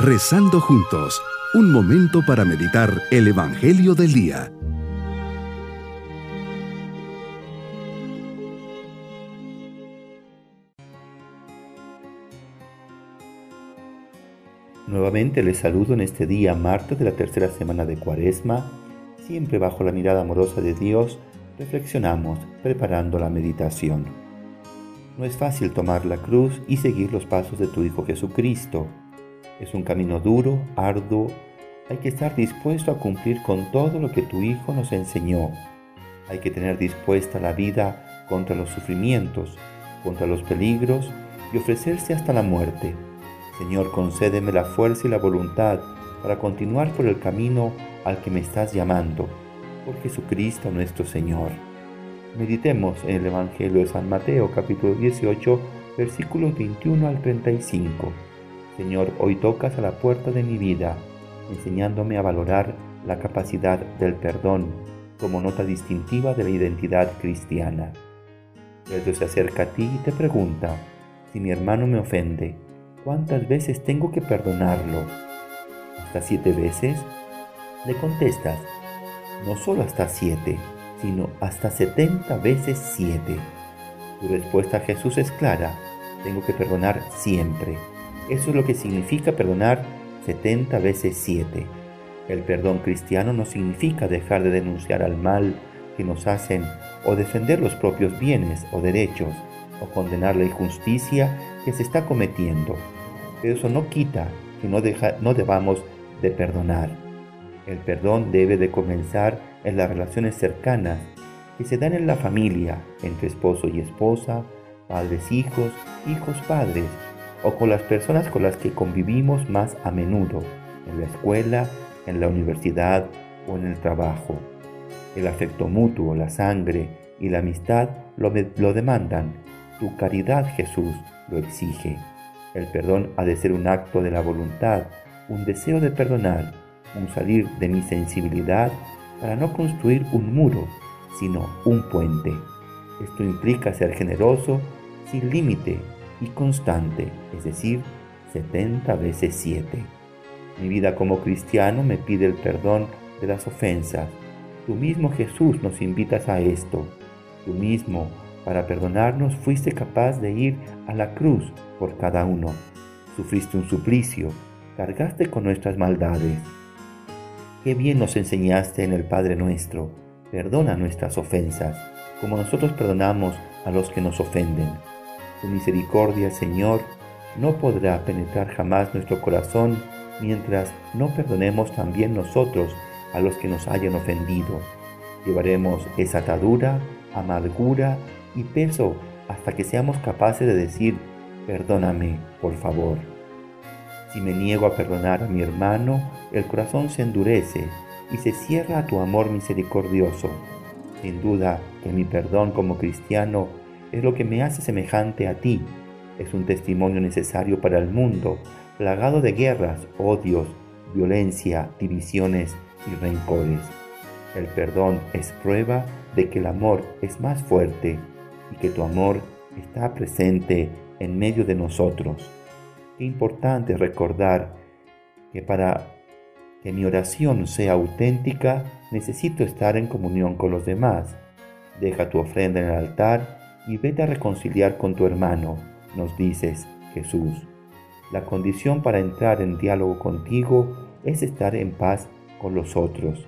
Rezando juntos, un momento para meditar el Evangelio del Día. Nuevamente les saludo en este día, martes de la tercera semana de Cuaresma. Siempre bajo la mirada amorosa de Dios, reflexionamos preparando la meditación. No es fácil tomar la cruz y seguir los pasos de tu Hijo Jesucristo. Es un camino duro, arduo. Hay que estar dispuesto a cumplir con todo lo que tu Hijo nos enseñó. Hay que tener dispuesta la vida contra los sufrimientos, contra los peligros y ofrecerse hasta la muerte. Señor, concédeme la fuerza y la voluntad para continuar por el camino al que me estás llamando, por Jesucristo nuestro Señor. Meditemos en el Evangelio de San Mateo capítulo 18 versículos 21 al 35. Señor, hoy tocas a la puerta de mi vida, enseñándome a valorar la capacidad del perdón como nota distintiva de la identidad cristiana. Pedro se acerca a ti y te pregunta, si mi hermano me ofende, ¿cuántas veces tengo que perdonarlo? ¿Hasta siete veces? Le contestas, no solo hasta siete, sino hasta 70 veces 7. Tu respuesta a Jesús es clara, tengo que perdonar siempre. Eso es lo que significa perdonar 70 veces 7. El perdón cristiano no significa dejar de denunciar al mal que nos hacen o defender los propios bienes o derechos o condenar la injusticia que se está cometiendo. Pero eso no quita que no, no debamos de perdonar. El perdón debe de comenzar en las relaciones cercanas que se dan en la familia, entre esposo y esposa, padres hijos, hijos padres, o con las personas con las que convivimos más a menudo, en la escuela, en la universidad o en el trabajo. El afecto mutuo, la sangre y la amistad lo, lo demandan. Tu caridad, Jesús, lo exige. El perdón ha de ser un acto de la voluntad, un deseo de perdonar, un salir de mi sensibilidad para no construir un muro, sino un puente. Esto implica ser generoso, sin límite y constante, es decir, 70 veces 7. Mi vida como cristiano me pide el perdón de las ofensas. Tú mismo Jesús nos invitas a esto. Tú mismo, para perdonarnos, fuiste capaz de ir a la cruz por cada uno. Sufriste un suplicio, cargaste con nuestras maldades Qué bien nos enseñaste en el Padre nuestro. Perdona nuestras ofensas, como nosotros perdonamos a los que nos ofenden. Tu misericordia, Señor, no podrá penetrar jamás nuestro corazón mientras no perdonemos también nosotros a los que nos hayan ofendido. Llevaremos esa atadura, amargura y peso hasta que seamos capaces de decir, perdóname, por favor. Si me niego a perdonar a mi hermano, el corazón se endurece y se cierra a tu amor misericordioso. Sin duda que mi perdón como cristiano es lo que me hace semejante a ti. Es un testimonio necesario para el mundo, plagado de guerras, odios, violencia, divisiones y rencores. El perdón es prueba de que el amor es más fuerte y que tu amor está presente en medio de nosotros. Qué importante recordar que para que mi oración sea auténtica necesito estar en comunión con los demás. Deja tu ofrenda en el altar y vete a reconciliar con tu hermano, nos dices, Jesús. La condición para entrar en diálogo contigo es estar en paz con los otros.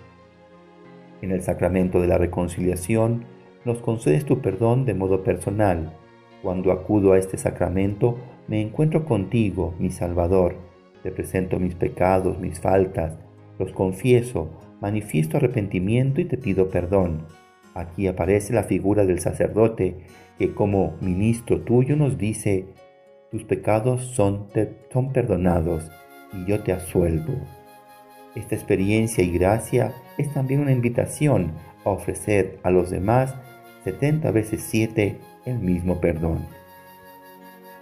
En el sacramento de la reconciliación nos concedes tu perdón de modo personal. Cuando acudo a este sacramento me encuentro contigo, mi Salvador. Te presento mis pecados, mis faltas, los confieso, manifiesto arrepentimiento y te pido perdón. Aquí aparece la figura del sacerdote que como ministro tuyo nos dice, tus pecados son, son perdonados y yo te asuelvo. Esta experiencia y gracia es también una invitación a ofrecer a los demás 70 veces 7 el mismo perdón.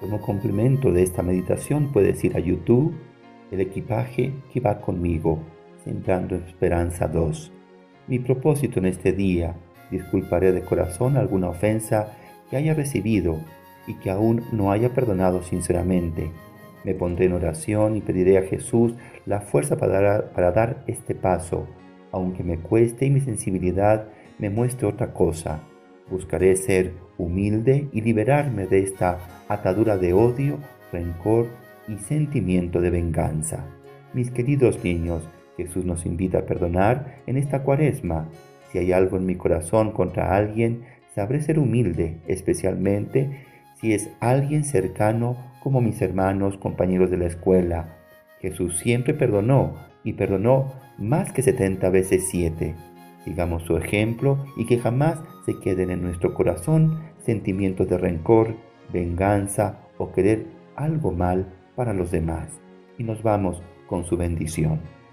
Como complemento de esta meditación puedes ir a YouTube, el equipaje que va conmigo, Sembrando Esperanza 2. Mi propósito en este día, disculparé de corazón alguna ofensa que haya recibido y que aún no haya perdonado sinceramente. Me pondré en oración y pediré a Jesús la fuerza para dar, para dar este paso, aunque me cueste y mi sensibilidad me muestre otra cosa. Buscaré ser humilde y liberarme de esta atadura de odio, rencor y sentimiento de venganza. Mis queridos niños, Jesús nos invita a perdonar en esta cuaresma. Si hay algo en mi corazón contra alguien, sabré ser humilde, especialmente si es alguien cercano como mis hermanos, compañeros de la escuela. Jesús siempre perdonó y perdonó más que 70 veces 7. Sigamos su ejemplo y que jamás se queden en nuestro corazón sentimientos de rencor, venganza o querer algo mal para los demás. Y nos vamos con su bendición.